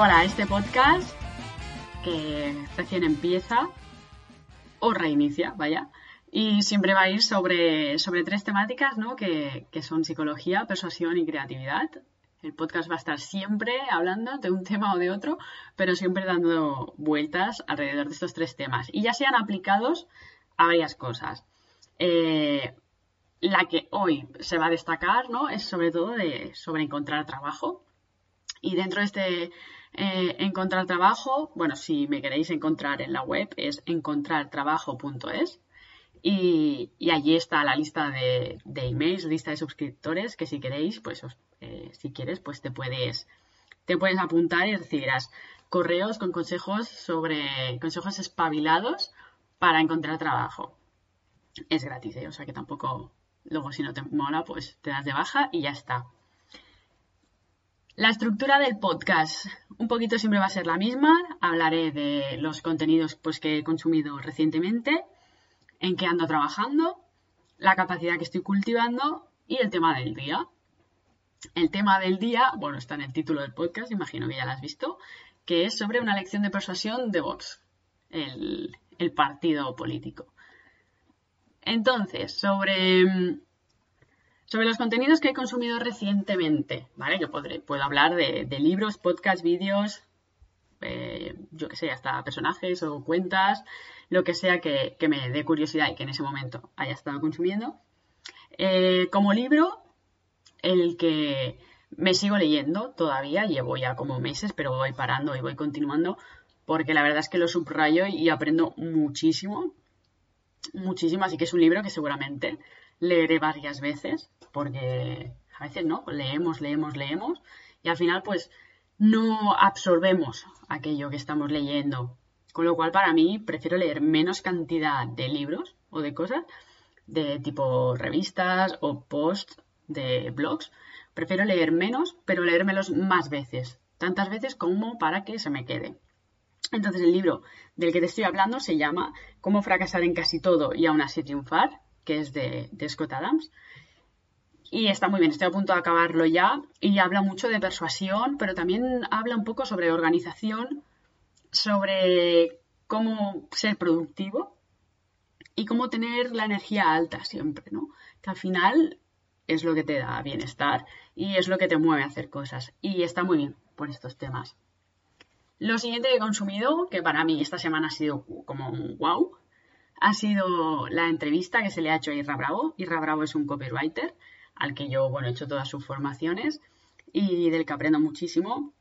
Hola, este podcast que recién empieza o reinicia, vaya, y siempre va a ir sobre, sobre tres temáticas, ¿no? Que, que son psicología, persuasión y creatividad. El podcast va a estar siempre hablando de un tema o de otro, pero siempre dando vueltas alrededor de estos tres temas. Y ya sean aplicados a varias cosas. Eh, la que hoy se va a destacar, ¿no? Es sobre todo de, sobre encontrar trabajo. Y dentro de este eh, encontrar trabajo, bueno, si me queréis encontrar en la web es encontrartrabajo.es y, y, allí está la lista de, de, emails, lista de suscriptores que si queréis, pues eh, si quieres, pues te puedes, te puedes apuntar y recibirás correos con consejos sobre consejos espabilados para encontrar trabajo. Es gratis, ¿eh? o sea que tampoco, luego si no te mola, pues te das de baja y ya está. La estructura del podcast, un poquito siempre va a ser la misma. Hablaré de los contenidos pues, que he consumido recientemente, en qué ando trabajando, la capacidad que estoy cultivando y el tema del día. El tema del día, bueno, está en el título del podcast, imagino que ya lo has visto, que es sobre una lección de persuasión de Vox, el, el partido político. Entonces, sobre sobre los contenidos que he consumido recientemente, ¿vale? Podré, puedo hablar de, libros, podcasts, vídeos, eh, yo que sé, hasta personajes o cuentas, lo que sea que, me dé curiosidad y que en ese momento haya estado consumiendo. Eh, como libro, el que me sigo leyendo todavía, llevo ya como meses, pero voy parando y voy continuando, porque la verdad es que lo subrayo y aprendo muchísimo, muchísimo, así que es un libro que seguramente leeré varias veces porque a veces no, leemos, leemos, leemos y al final pues no absorbemos aquello que estamos leyendo. Con lo cual para mí prefiero leer menos cantidad de libros o de cosas de tipo revistas o posts de blogs. Prefiero leer menos, pero leérmelos más veces, tantas veces como para que se me quede. Entonces el libro del que te estoy hablando se llama Cómo fracasar en casi todo y aún así triunfar, que es de, Scott Adams. Y está muy bien, estoy a punto de acabarlo ya. Y habla mucho de persuasión, pero también habla un poco sobre organización, sobre cómo ser productivo y cómo tener la energía alta siempre, ¿no? Que al final es lo que te da bienestar y es lo que te mueve a hacer cosas. Y está muy bien por estos temas. Lo siguiente que he consumido, que para mí esta semana ha sido como un wow, ha sido la entrevista que se le ha hecho a Irra Bravo. Irra Bravo es un copywriter al que yo, bueno, he hecho todas sus formaciones y del que aprendo muchísimo.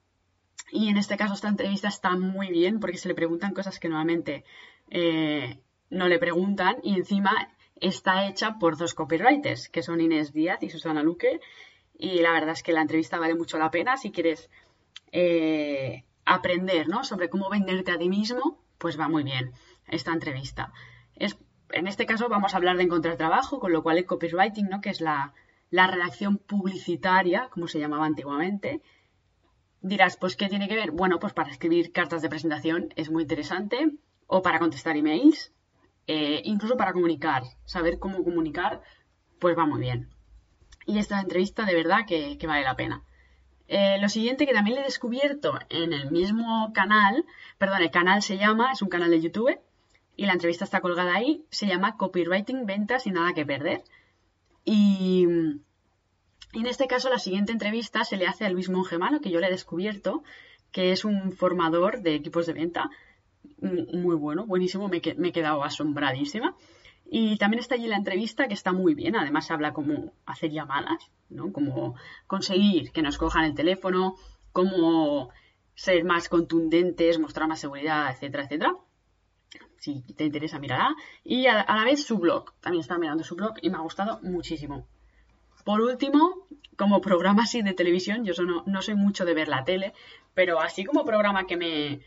Y en este caso esta entrevista está muy bien porque se le preguntan cosas que normalmente eh, no le preguntan y encima está hecha por dos copywriters, que son Inés Díaz y Susana Luque. Y la verdad es que la entrevista vale mucho la pena si quieres eh, aprender ¿no? sobre cómo venderte a ti mismo, pues va muy bien esta entrevista. En este caso vamos a hablar de encontrar trabajo, con lo cual el copywriting, ¿no? que es la, la redacción publicitaria, como se llamaba antiguamente. Dirás, pues, ¿qué tiene que ver? Bueno, pues para escribir cartas de presentación es muy interesante, o para contestar emails, eh, incluso para comunicar. Saber cómo comunicar, pues va muy bien. Y esta entrevista de verdad que, vale la pena. Eh, lo siguiente que también le he descubierto en el mismo canal, perdón, el canal se llama, es un canal de YouTube, y la entrevista está colgada ahí, se llama Copywriting, Ventas y Nada que Perder. Y, en este caso, la siguiente entrevista se le hace a Luis Mongemano, que yo le he descubierto, que es un formador de equipos de venta muy bueno, buenísimo, me, me he quedado asombradísima. Y también está allí la entrevista que está muy bien, además habla cómo hacer llamadas, ¿no? Cómo conseguir que nos cojan el teléfono, cómo ser más contundentes, mostrar más seguridad, etcétera, etcétera. Si te interesa, mírala. Y a, la vez su blog. También estaba mirando su blog y me ha gustado muchísimo. Por último, como programa así de televisión, yo no, no soy mucho de ver la tele, pero así como programa que me,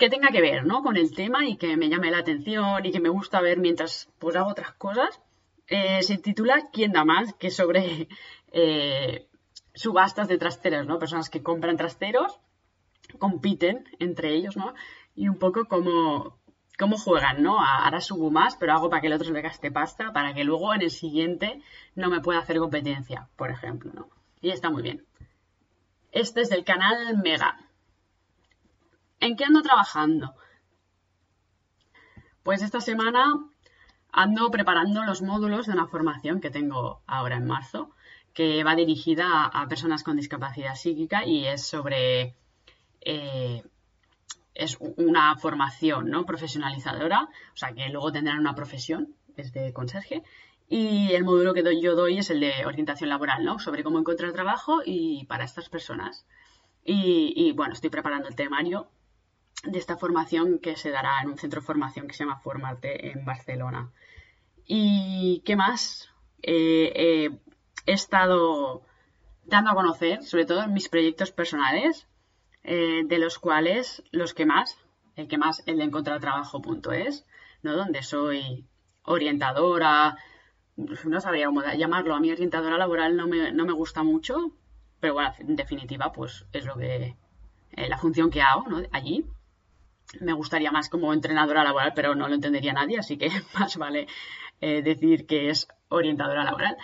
que tenga que ver, ¿no? Con el tema y que me llame la atención y que me gusta ver mientras pues hago otras cosas. Eh, se titula ¿Quién da más? que sobre eh, subastas de trasteros, ¿no? Personas que compran trasteros, compiten entre ellos, ¿no? Y un poco como cómo juegan, ¿no? Ahora subo más, pero hago para que el otro le gaste pasta, para que luego en el siguiente no me pueda hacer competencia, por ejemplo, ¿no? Y está muy bien. Este es del canal Mega. ¿En qué ando trabajando? Pues esta semana ando preparando los módulos de una formación que tengo ahora en marzo, que va dirigida a, personas con discapacidad psíquica y es sobre... Eh, es una formación ¿no? profesionalizadora, o sea que luego tendrán una profesión, es de conserje, y el módulo que yo doy es el de orientación laboral, ¿no? Sobre cómo encontrar trabajo y para estas personas. Y, bueno, estoy preparando el temario de esta formación que se dará en un centro de formación que se llama Formarte en Barcelona. ¿Y qué más? Eh, eh, he estado dando a conocer, sobre todo en mis proyectos personales, eh, de los cuales los que más, el que más, el de encontrar trabajo.es, ¿no? donde soy orientadora, no sabría cómo llamarlo, a mí orientadora laboral no me, no me gusta mucho, pero bueno, en definitiva, pues es lo que, la función que hago ¿no? allí me gustaría más como entrenadora laboral, pero no lo entendería nadie, así que más vale eh, decir que es orientadora laboral.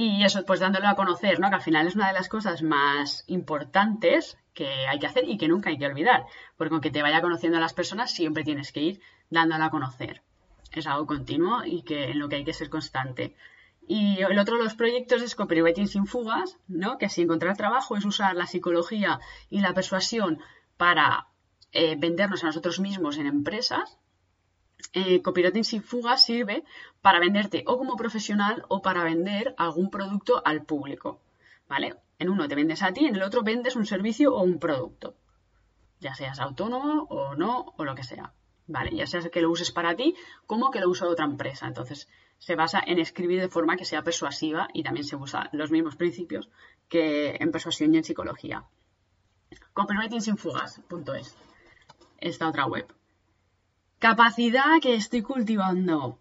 Y eso, pues dándolo a conocer, ¿no? Que al final es una de las cosas más importantes que hay que hacer y que nunca hay que olvidar. Porque aunque te vaya conociendo a las personas, siempre tienes que ir dándolo a conocer. Es algo continuo y que en lo que hay que ser constante. Y el otro de los proyectos es Copywriting sin fugas, ¿no? Que si encontrar trabajo es usar la psicología y la persuasión para eh, vendernos a nosotros mismos en empresas, eh, copywriting sin fuga sirve para venderte o como profesional o para vender algún producto al público. ¿Vale? En uno te vendes a ti, en el otro vendes un servicio o un producto. Ya seas autónomo o no, o lo que sea. ¿Vale? Ya sea que lo uses para ti como que lo usa otra empresa. Entonces, se basa en escribir de forma que sea persuasiva y también se usa los mismos principios que en persuasión y en psicología. Copywritingsinfugas.es esta otra web. Capacidad que estoy cultivando.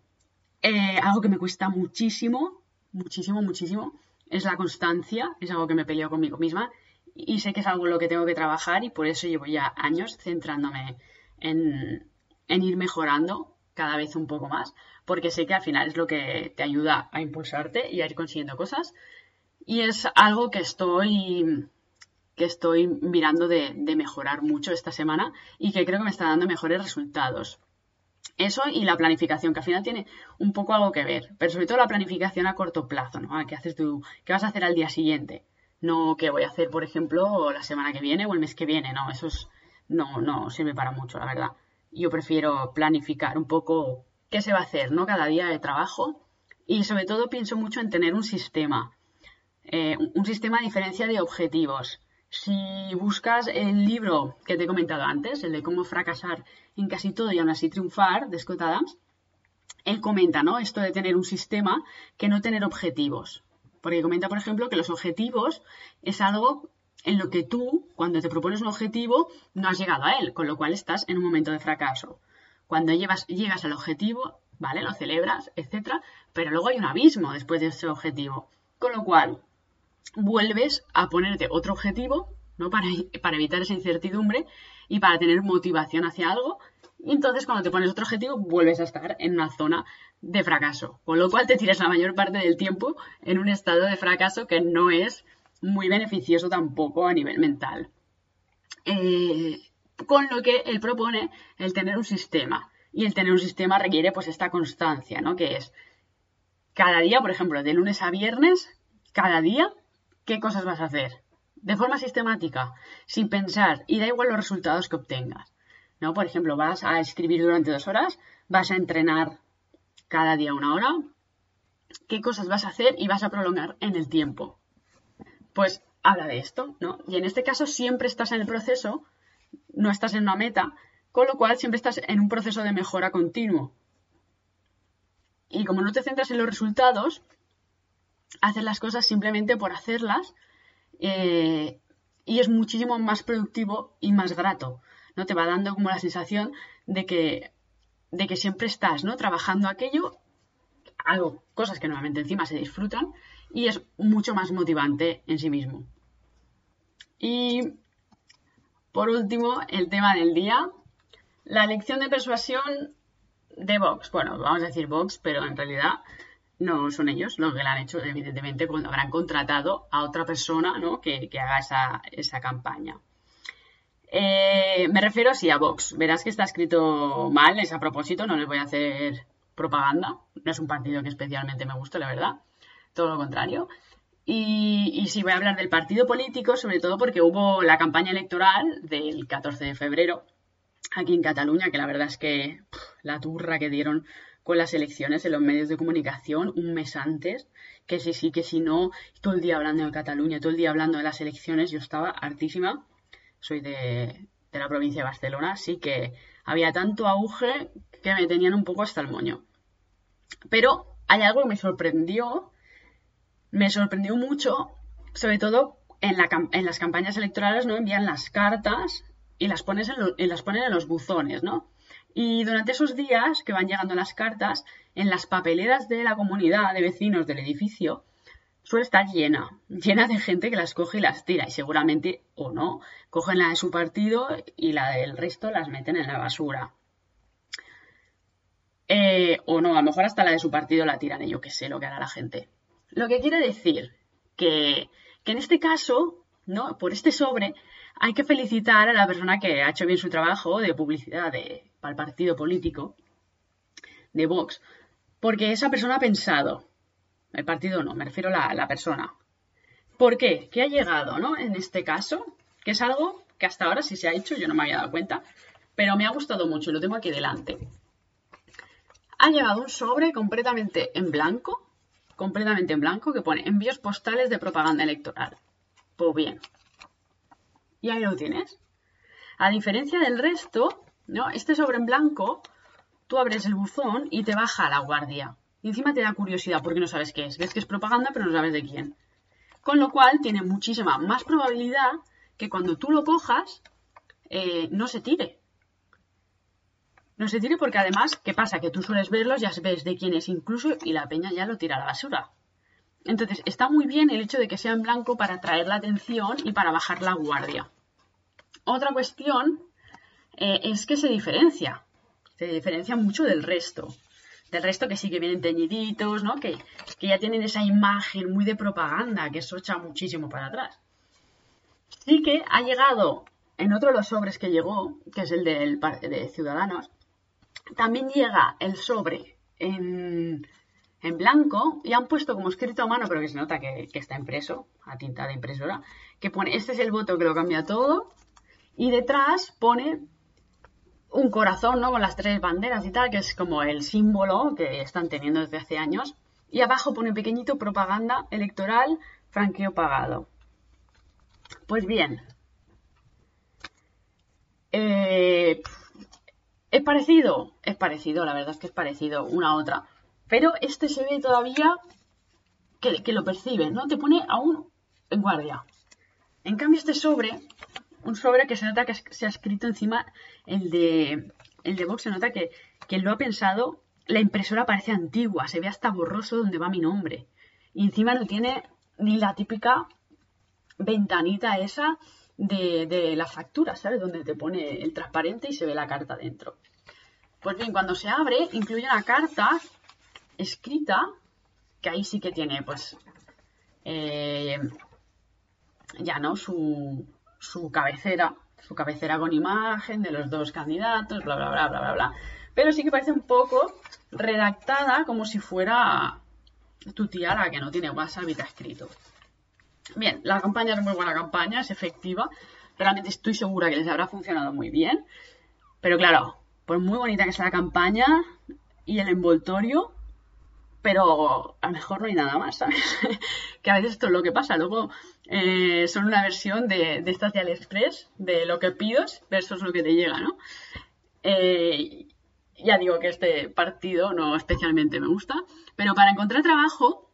Eh, algo que me cuesta muchísimo, muchísimo, muchísimo, es la constancia. Es algo que me peleo conmigo misma y sé que es algo en lo que tengo que trabajar y por eso llevo ya años centrándome en, en ir mejorando cada vez un poco más, porque sé que al final es lo que te ayuda a impulsarte y a ir consiguiendo cosas. Y es algo que estoy que estoy mirando de, mejorar mucho esta semana y que creo que me está dando mejores resultados. Eso y la planificación, que al final tiene un poco algo que ver, pero sobre todo la planificación a corto plazo, ¿no? ¿Qué haces tú? ¿Qué vas a hacer al día siguiente? No qué voy a hacer, por ejemplo, la semana que viene o el mes que viene, no, eso es, no, no sirve para mucho, la verdad. Yo prefiero planificar un poco qué se va a hacer, ¿no? Cada día de trabajo y sobre todo pienso mucho en tener un sistema, eh, un sistema a diferencia de objetivos. Si buscas el libro que te he comentado antes, el de cómo fracasar en casi todo y aún así triunfar, de Scott Adams, él comenta, ¿no? Esto de tener un sistema que no tener objetivos. Porque comenta, por ejemplo, que los objetivos es algo en lo que tú, cuando te propones un objetivo, no has llegado a él, con lo cual estás en un momento de fracaso. Cuando llevas, llegas al objetivo, ¿vale? Lo celebras, etcétera, pero luego hay un abismo después de ese objetivo. Con lo cual, vuelves a ponerte otro objetivo, ¿no? Para, para evitar esa incertidumbre y para tener motivación hacia algo. Y entonces cuando te pones otro objetivo, vuelves a estar en una zona de fracaso. Con lo cual te tiras la mayor parte del tiempo en un estado de fracaso que no es muy beneficioso tampoco a nivel mental. Eh, con lo que él propone el tener un sistema. Y el tener un sistema requiere pues esta constancia, ¿no? Que es cada día, por ejemplo, de lunes a viernes, cada día qué cosas vas a hacer. De forma sistemática, sin pensar, y da igual los resultados que obtengas. ¿no? Por ejemplo, vas a escribir durante dos horas, vas a entrenar cada día una hora, qué cosas vas a hacer y vas a prolongar en el tiempo. Pues habla de esto, ¿no? Y en este caso siempre estás en el proceso, no estás en una meta, con lo cual siempre estás en un proceso de mejora continuo. Y como no te centras en los resultados, haces las cosas simplemente por hacerlas eh, y es muchísimo más productivo y más grato. ¿no? Te va dando como la sensación de que, de que siempre estás ¿no? trabajando aquello, algo, cosas que normalmente encima se disfrutan y es mucho más motivante en sí mismo. Y por último, el tema del día, la lección de persuasión de Vox. Bueno, vamos a decir Vox, pero en realidad no son ellos los que la han hecho, evidentemente, cuando habrán contratado a otra persona ¿no? que, haga esa, esa campaña. Eh, me refiero así a Vox. Verás que está escrito mal, es a propósito, no les voy a hacer propaganda. No es un partido que especialmente me guste, la verdad. Todo lo contrario. Y, y sí voy a hablar del partido político, sobre todo porque hubo la campaña electoral del 14 de febrero aquí en Cataluña, que la verdad es que la turra que dieron con las elecciones en los medios de comunicación un mes antes, que si sí, que si no, todo el día hablando de Cataluña, todo el día hablando de las elecciones, yo estaba hartísima, soy de, de la provincia de Barcelona, así que había tanto auge que me tenían un poco hasta el moño. Pero hay algo que me sorprendió, me sorprendió mucho, sobre todo en, la, en las campañas electorales, ¿no? Envían las cartas y las, pones en las ponen en los buzones, ¿no? Y durante esos días que van llegando las cartas, en las papeleras de la comunidad de vecinos del edificio, suele estar llena, llena de gente que las coge y las tira. Y seguramente, o no, cogen la de su partido y la del resto las meten en la basura. Eh, o no, a lo mejor hasta la de su partido la tiran y yo qué sé lo que hará la gente. Lo que quiere decir que, que en este caso, ¿no? Por este sobre, hay que felicitar a la persona que ha hecho bien su trabajo de publicidad de, para el partido político de Vox, porque esa persona ha pensado, el partido no, me refiero a la, persona. ¿Por qué? ¿Qué ha llegado, no? En este caso, que es algo que hasta ahora sí se ha hecho, yo no me había dado cuenta, pero me ha gustado mucho y lo tengo aquí delante. Ha llegado un sobre completamente en blanco, completamente en blanco, que pone envíos postales de propaganda electoral. Pues bien, y ahí lo tienes. A diferencia del resto, Este sobre en blanco, tú abres el buzón y te baja la guardia. Y encima te da curiosidad porque no sabes qué es. Ves que es propaganda, pero no sabes de quién. Con lo cual tiene muchísima más probabilidad que cuando tú lo cojas, eh, no se tire. No se tire porque además, ¿qué pasa? Que tú sueles verlos, ya ves de quién es incluso y la peña ya lo tira a la basura. Entonces, está muy bien el hecho de que sea en blanco para atraer la atención y para bajar la guardia. Otra cuestión eh, es que se diferencia. Se diferencia mucho del resto. Del resto que sí que vienen teñiditos, ¿no? Que, que ya tienen esa imagen muy de propaganda, que eso echa muchísimo para atrás. Sí que ha llegado en otro de los sobres que llegó, que es el de Ciudadanos, también llega el sobre en, en blanco y han puesto como escrito a mano, pero que se nota que, está impreso, a tinta de impresora, que pone, este es el voto que lo cambia todo, y detrás pone un corazón, ¿no? Con las tres banderas y tal, que es como el símbolo que están teniendo desde hace años. Y abajo pone pequeñito propaganda electoral, franqueo pagado. Pues bien, eh, ¿es parecido? Es parecido, la verdad es que es parecido una a otra. Pero este se ve todavía que, lo percibe, ¿no? Te pone aún en guardia. En cambio, este sobre, un sobre que se nota que se ha escrito encima, el de, el de se nota que quien lo ha pensado, la impresora parece antigua, se ve hasta borroso donde va mi nombre. Y encima no tiene ni la típica ventanita esa de, de la factura, ¿sabes? Donde te pone el transparente y se ve la carta dentro. Pues bien, cuando se abre, incluye una carta escrita, que ahí sí que tiene, pues, eh, ya no, su, su cabecera, su cabecera con imagen de los dos candidatos, bla, bla, bla, bla, bla, bla. Pero sí que parece un poco redactada como si fuera tu tía la que no tiene WhatsApp y te ha escrito. Bien, la campaña es muy buena campaña, es efectiva. Realmente estoy segura que les habrá funcionado muy bien. Pero claro, por muy bonita que sea la campaña y el envoltorio, pero a lo mejor no hay nada más, ¿sabes? que a veces esto es lo que pasa. Luego eh, son una versión de, de estas de AliExpress, de lo que pides versus lo que te llega, ¿no? Eh, ya digo que este partido no especialmente me gusta, pero para encontrar trabajo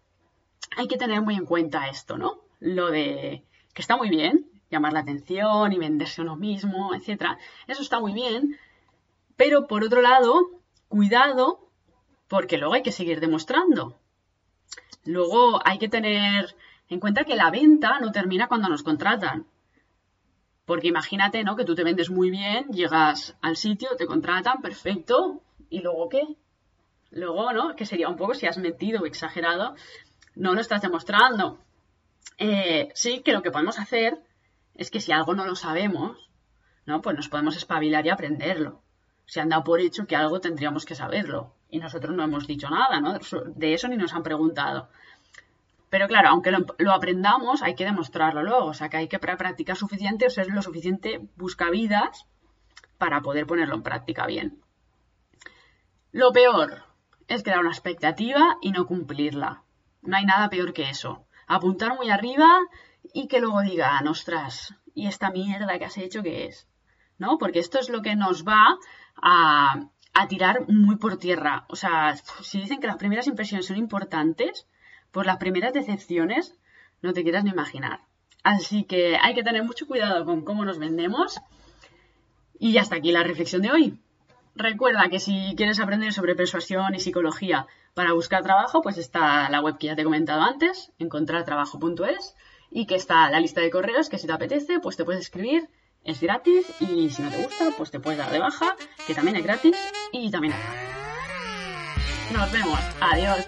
hay que tener muy en cuenta esto, ¿no? Lo de que está muy bien, llamar la atención y venderse uno mismo, etcétera. Eso está muy bien, pero por otro lado, cuidado, porque luego hay que seguir demostrando. Luego hay que tener en cuenta que la venta no termina cuando nos contratan. Porque imagínate, ¿no? Que tú te vendes muy bien, llegas al sitio, te contratan, perfecto, ¿y luego qué? Luego, ¿no? Que sería un poco si has mentido o exagerado, no lo estás demostrando. Eh, sí que lo que podemos hacer es que si algo no lo sabemos, ¿no? Pues nos podemos espabilar y aprenderlo. Se han dado por hecho que algo tendríamos que saberlo. Y nosotros no hemos dicho nada, ¿no? De eso ni nos han preguntado. Pero claro, aunque lo, aprendamos, hay que demostrarlo luego. O sea, que hay que practicar suficiente o ser lo suficiente buscavidas para poder ponerlo en práctica bien. Lo peor es crear una expectativa y no cumplirla. No hay nada peor que eso. Apuntar muy arriba y que luego digan, ostras, ¿y esta mierda que has hecho qué es? ¿No? Porque esto es lo que nos va a, a tirar muy por tierra. O sea, si dicen que las primeras impresiones son importantes, por las primeras decepciones no te quieras ni imaginar. Así que hay que tener mucho cuidado con cómo nos vendemos. Y hasta aquí la reflexión de hoy. Recuerda que si quieres aprender sobre persuasión y psicología para buscar trabajo, pues está la web que ya te he comentado antes, encontrartrabajo.es, y que está la lista de correos que si te apetece, pues te puedes escribir, es gratis, y si no te gusta, pues te puedes dar de baja, que también es gratis, y también Nos vemos. Adiós.